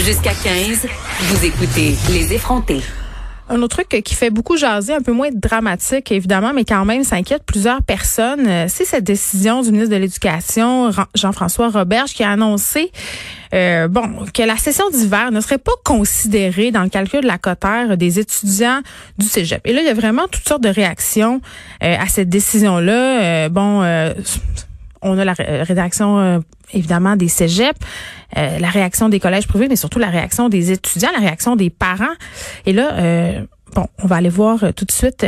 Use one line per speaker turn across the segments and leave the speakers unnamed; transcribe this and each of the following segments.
Jusqu'à 15, vous écoutez Les effrontés.
Un autre truc qui fait beaucoup jaser, un peu moins dramatique évidemment, mais quand même s'inquiète plusieurs personnes, euh, c'est cette décision du ministre de l'Éducation, Jean-François Roberge, qui a annoncé euh, bon que la session d'hiver ne serait pas considérée dans le calcul de la cotère des étudiants du Cégep. Et là, il y a vraiment toutes sortes de réactions euh, à cette décision-là. bon on a la rédaction euh, évidemment des cégeps, euh, la réaction des collèges privés, mais surtout la réaction des étudiants, la réaction des parents. Et là, euh, bon, on va aller voir tout de suite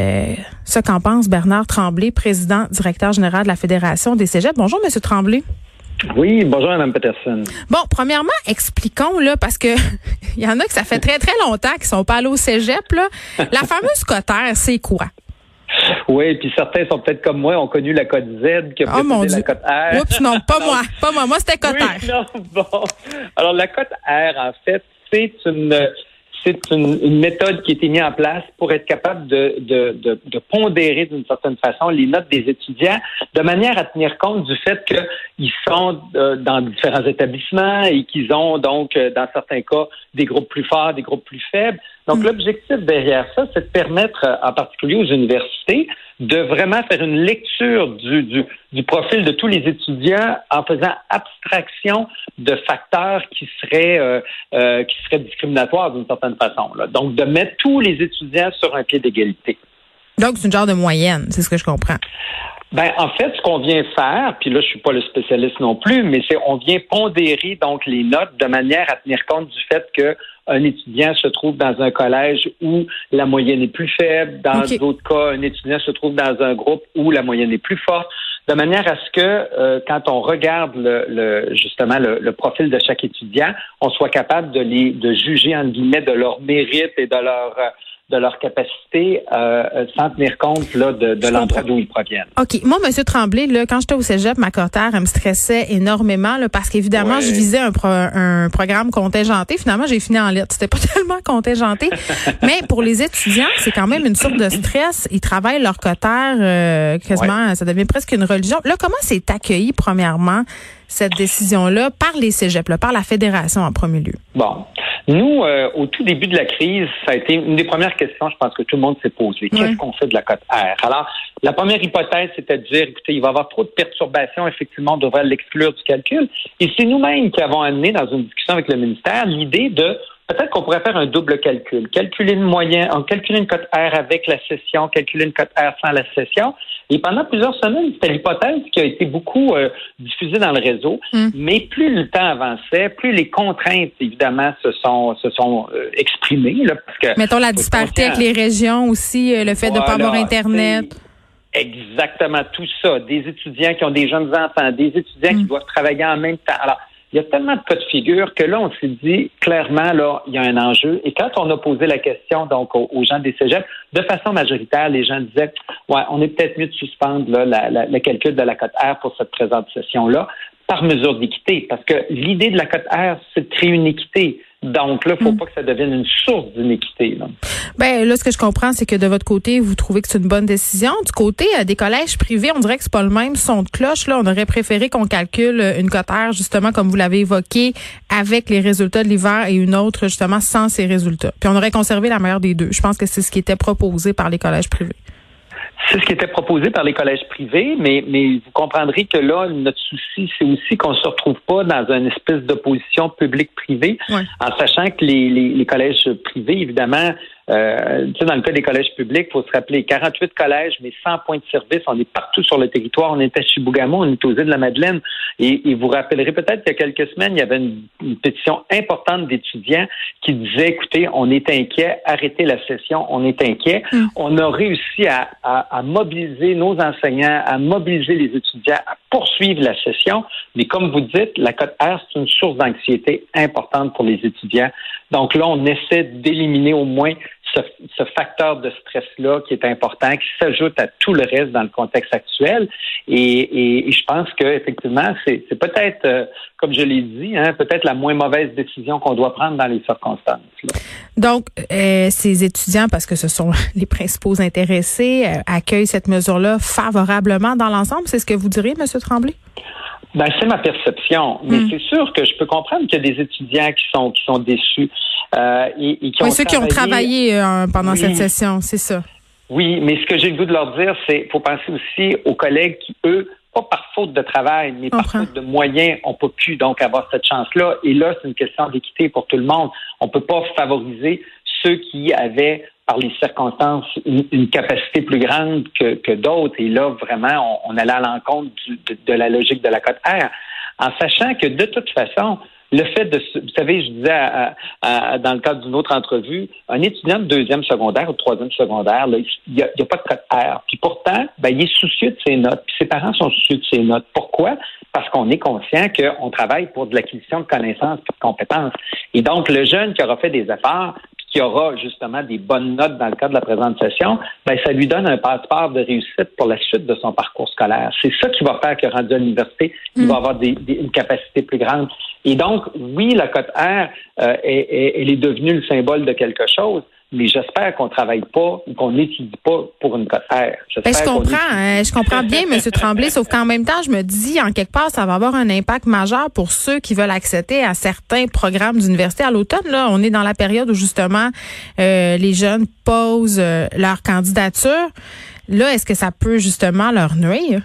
ce qu'en pense Bernard Tremblay, président directeur général de la Fédération des cégeps. Bonjour, Monsieur Tremblay.
Oui, bonjour Mme Peterson.
Bon, premièrement, expliquons là parce que il y en a que ça fait très très longtemps qu'ils sont pas allés au cégep là. La fameuse cotère, c'est quoi?
Oui, puis certains sont peut-être comme moi, ont connu la cote Z qui a
oh mon
la cote R.
Oups, non, pas moi, pas moi. Moi, c'était cote
R. Non, bon. Alors, la cote R, en fait, c'est une c'est une, méthode qui a été mise en place pour être capable de, de, de, de pondérer d'une certaine façon les notes des étudiants de manière à tenir compte du fait qu'ils sont euh, dans différents établissements et qu'ils ont donc, euh, dans certains cas, des groupes plus forts, des groupes plus faibles. Donc, mm. l'objectif derrière ça, c'est de permettre, euh, en particulier aux universités, de vraiment faire une lecture du, du, du, profil de tous les étudiants en faisant abstraction de facteurs qui seraient euh, qui seraient discriminatoires d'une certaine façon. Là. Donc, de mettre tous les étudiants sur un pied d'égalité.
Donc, c'est une genre de moyenne, c'est ce que je comprends.
Ben, en fait, ce qu'on vient faire, puis là, je suis pas le spécialiste non plus, mais c'est on vient pondérer donc les notes de manière à tenir compte du fait que un étudiant se trouve dans un collège où la moyenne est plus faible. Dans d'autres cas, un étudiant se trouve dans un groupe où la moyenne est plus forte. De manière à ce que, euh, quand on regarde le, justement le, profil de chaque étudiant, on soit capable de les de juger en guillemets de leur mérite et de leur de leur capacité euh, sans tenir compte là, de, de l'endroit d'où ils proviennent.
OK. Moi, M. Tremblay, là, quand j'étais au cégep, ma cotère, elle me stressait énormément là, parce qu'évidemment, je visais un, un programme contingenté. Finalement, j'ai fini en lettres. C'était pas tellement contingenté. Mais pour les étudiants, c'est quand même une sorte de stress. Ils travaillent leur cotère euh, quasiment, ça devient presque une religion. Là, comment c'est accueilli, premièrement, cette décision-là, par les cégeps, là, par la fédération en premier lieu?
Bon. Nous, euh, au tout début de la crise, ça a été une des premières questions, je pense que tout le monde s'est posé. Qu'est-ce qu'on fait de la cote R? Alors, la première hypothèse, c'était de dire, écoutez, il va y avoir trop de perturbations, effectivement, on devrait l'exclure du calcul. Et c'est nous-mêmes qui avons amené, dans une discussion avec le ministère, l'idée de peut-être qu'on pourrait faire un double calcul. Calculer une moyenne, en calculer une cote R avec la session, calculer une cote R sans la session. Et pendant plusieurs semaines, c'était l'hypothèse qui a été beaucoup euh, diffusée dans le réseau. Hmm. Mais plus le temps avançait, plus les contraintes, évidemment, se sont, se sont euh, exprimées. Là, parce que,
Mettons la disparité avec les régions aussi, euh, le fait de ne pas avoir Internet.
Exactement, tout ça. Des étudiants qui ont des jeunes enfants, des étudiants qui hmm. doivent travailler en même temps. Alors, il y a tellement de cas de figure que là, on s'est dit clairement, là, il y a un enjeu. Et quand on a posé la question donc aux, gens des cégeps, de façon majoritaire, les gens disaient, ouais, on est peut-être mieux de suspendre là, le calcul de la cote R pour cette présente session-là par mesure d'équité, parce que l'idée de la cote R, c'est de créer une équité. Donc là, il ne faut hmm. pas que ça devienne une source d'inéquité.
Ben là, ce que je comprends, c'est que de votre côté, vous trouvez que c'est une bonne décision. Du côté euh, des collèges privés, on dirait que c'est pas le même son de cloche. Là, on aurait préféré qu'on calcule euh, une cotère, justement, comme vous l'avez évoqué, avec les résultats de l'hiver et une autre, justement, sans ces résultats. Puis on aurait conservé la meilleure des deux. Je pense que c'est ce qui était proposé par les collèges privés.
C'est ce qui était proposé par les collèges privés, mais, mais vous comprendrez que là, notre souci, c'est aussi qu'on ne se retrouve pas dans une espèce d'opposition public-privé, en sachant que les, les, les collèges privés, évidemment, euh, tu sais, dans le cas des collèges publics, il faut se rappeler 48 collèges, mais 100 points de service. On est partout sur le territoire. On est à Chibougamau, on est aux îles de la Madeleine. Et, vous rappellerez peut-être qu'il y a quelques semaines, il y avait une, pétition importante d'étudiants qui disaient, écoutez, on est inquiet, arrêtez la session, on est inquiet. Mm. On a réussi à, à, à, mobiliser nos enseignants, à mobiliser les étudiants, à poursuivre la session. Mais comme vous dites, la cote R, c'est une source d'anxiété importante pour les étudiants. Donc là, on essaie d'éliminer au moins ce, facteur de stress-là qui est important, qui s'ajoute à tout le reste dans le contexte actuel. Et, je pense qu'effectivement, c'est peut-être, euh, comme je l'ai dit, hein, peut-être la moins mauvaise décision qu'on doit prendre dans les circonstances.
Donc, euh, ces étudiants, parce que ce sont les principaux intéressés, euh, accueillent cette mesure-là favorablement dans l'ensemble. C'est ce que vous diriez, M. Tremblay?
Ben, c'est ma perception, mais hmm. c'est sûr que je peux comprendre qu'il y a des étudiants qui sont qui sont déçus
euh, et, qui ont ceux qui ont travaillé euh, pendant cette session, c'est ça.
Oui, mais ce que j'ai le goût de leur dire, c'est faut penser aussi aux collègues qui eux pas par faute de travail, mais par faute de moyens, on peut plus donc avoir cette chance-là. Et là, c'est une question d'équité pour tout le monde. On peut pas favoriser ceux qui avaient par les circonstances, une, capacité plus grande que, d'autres. Et là, vraiment, on, allait à l'encontre de, la logique de la cote R, en sachant que de toute façon, le fait de, vous savez, je disais dans le cadre d'une autre entrevue, un étudiant de deuxième secondaire ou troisième secondaire, il n'y a, pas de cote R. Puis pourtant, ben, il est soucieux de ses notes. Puis ses parents sont soucieux de ses notes. Pourquoi? Parce qu'on est conscient qu'on travaille pour de l'acquisition de connaissances et de compétences. Et donc, le jeune qui aura fait des efforts, qui aura justement des bonnes notes dans le cadre de la présente session, ben, ça lui donne un passeport de réussite pour la suite de son parcours scolaire. C'est ça qui va faire que rendu à l'université, il va mm. avoir des, une capacité plus grande. Et donc, oui, la cote R, euh, elle est devenue le symbole de quelque chose, mais j'espère qu'on travaille pas ou qu'on n'étudie pas pour une cote R.
Ben, je comprends, hein, je comprends bien, M. Tremblay, sauf qu'en même temps, je me dis, en quelque part, ça va avoir un impact majeur pour ceux qui veulent accéder à certains programmes d'université. À l'automne, là, on est dans la période où justement euh, les jeunes posent euh, leur candidature. Là, est-ce que ça peut justement leur nuire?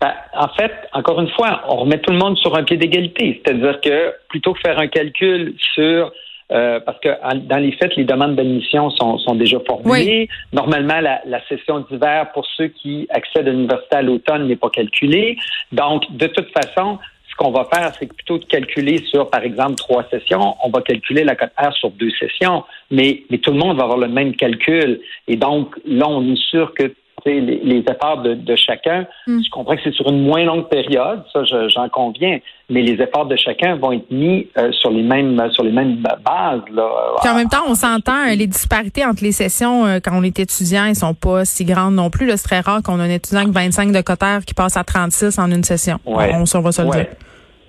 Ben, en fait, encore une fois, on remet tout le monde sur un pied d'égalité. C'est-à-dire que plutôt que faire un calcul sur euh, parce que dans les faits, les demandes d'admission sont, sont, déjà formulées. Normalement, la, la session d'hiver pour ceux qui accèdent à l'université à l'automne n'est pas calculée. Donc, de toute façon, ce qu'on va faire, c'est plutôt de calculer sur, par exemple, trois sessions, on va calculer la cote R sur deux sessions, mais, mais tout le monde va avoir le même calcul. Et donc, là, on est sûr que les, les, efforts de, de chacun. Hmm. Je comprends que c'est sur une moins longue période, ça j'en conviens, mais les efforts de chacun vont être mis euh, sur les mêmes sur les mêmes bases. Là.
Puis en même temps, on s'entend, euh, les disparités entre les sessions euh, quand on est étudiant, elles sont pas si grandes non plus. C'est très rare qu'on ait un étudiant avec 25 de cotère qui passe à 36 en une session.
Ouais.
On, va se le dire.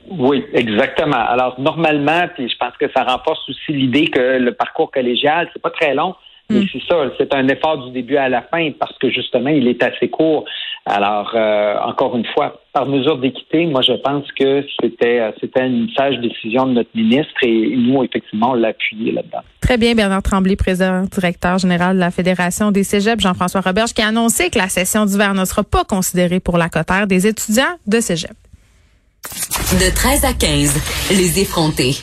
Oui, exactement. Alors normalement, puis je pense que ça renforce aussi l'idée que le parcours collégial, c'est pas très long. Mm. c'est ça, c'est un effort du début à la fin parce que justement, il est assez court. Alors, euh, encore une fois, par mesure d'équité, moi, je pense que c'était euh, c'était une sage décision de notre ministre et nous, effectivement, on l'a appuyé là-dedans.
Très bien, Bernard Tremblay, président directeur général de la Fédération des Cégeps, Jean-François Roberge, qui a annoncé que la session d'hiver ne sera pas considérée pour la cotère des étudiants de Cégep.
De 13 à 15, les effrontés.